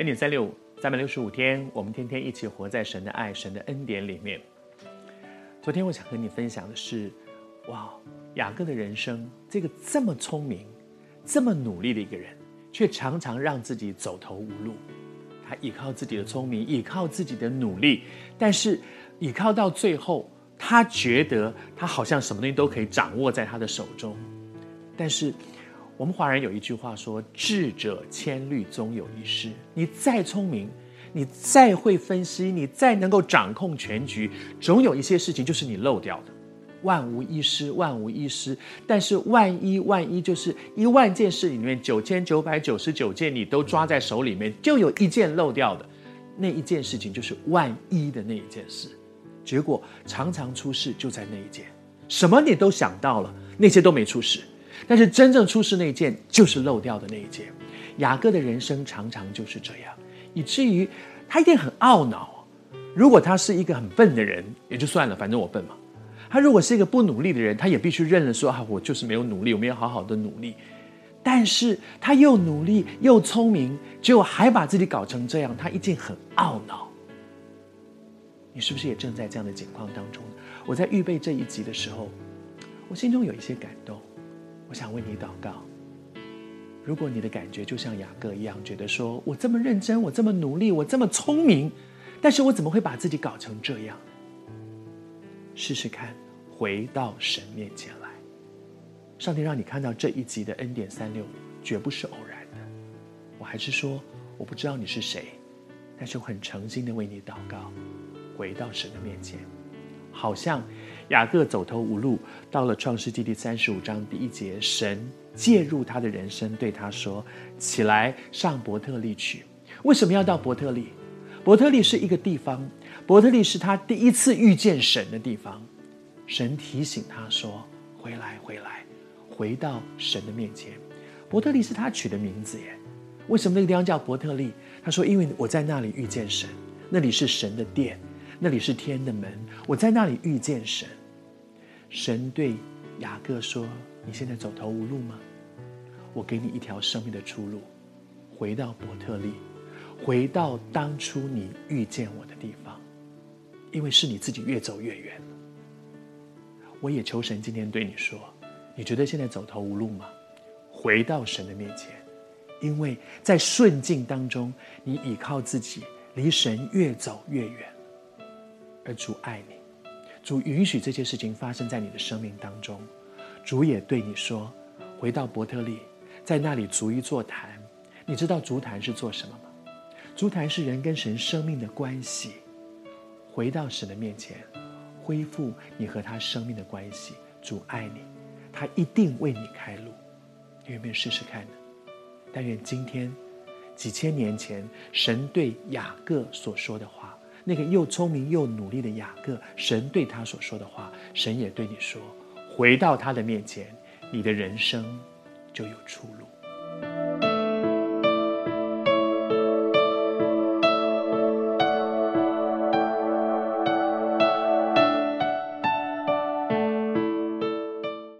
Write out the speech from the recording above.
恩典三六五，三百六十五天，我们天天一起活在神的爱、神的恩典里面。昨天我想和你分享的是，哇，雅各的人生，这个这么聪明、这么努力的一个人，却常常让自己走投无路。他依靠自己的聪明，依靠自己的努力，但是依靠到最后，他觉得他好像什么东西都可以掌握在他的手中，但是。我们华人有一句话说：“智者千虑，终有一失。”你再聪明，你再会分析，你再能够掌控全局，总有一些事情就是你漏掉的。万无一失，万无一失。但是万一万一，就是一万件事里面九千九百九十九件你都抓在手里面，就有一件漏掉的。那一件事情就是万一的那一件事，结果常常出事就在那一件。什么你都想到了，那些都没出事。但是真正出事那一件，就是漏掉的那一件。雅各的人生常常就是这样，以至于他一定很懊恼。如果他是一个很笨的人，也就算了，反正我笨嘛。他如果是一个不努力的人，他也必须认了说啊，我就是没有努力，我没有好好的努力。但是他又努力又聪明，结果还把自己搞成这样，他一定很懊恼。你是不是也正在这样的境况当中？我在预备这一集的时候，我心中有一些感动。我想为你祷告。如果你的感觉就像雅各一样，觉得说我这么认真，我这么努力，我这么聪明，但是我怎么会把自己搞成这样？试试看，回到神面前来。上帝让你看到这一集的恩典三六，绝不是偶然的。我还是说，我不知道你是谁，但是我很诚心的为你祷告，回到神的面前。好像雅各走投无路，到了创世记第三十五章第一节，神介入他的人生，对他说：“起来，上伯特利去。”为什么要到伯特利？伯特利是一个地方，伯特利是他第一次遇见神的地方。神提醒他说：“回来，回来，回到神的面前。”伯特利是他取的名字耶。为什么那个地方叫伯特利？他说：“因为我在那里遇见神，那里是神的殿。”那里是天的门，我在那里遇见神。神对雅各说：“你现在走投无路吗？我给你一条生命的出路，回到伯特利，回到当初你遇见我的地方，因为是你自己越走越远。我也求神今天对你说：你觉得现在走投无路吗？回到神的面前，因为在顺境当中，你倚靠自己，离神越走越远。”而主爱你，主允许这些事情发生在你的生命当中。主也对你说：“回到伯特利，在那里筑一座坛。你知道筑坛是做什么吗？筑坛是人跟神生命的关系。回到神的面前，恢复你和他生命的关系。主爱你，他一定为你开路。你有没有试试看呢？但愿今天，几千年前神对雅各所说的话。”那个又聪明又努力的雅各，神对他所说的话，神也对你说：回到他的面前，你的人生就有出路。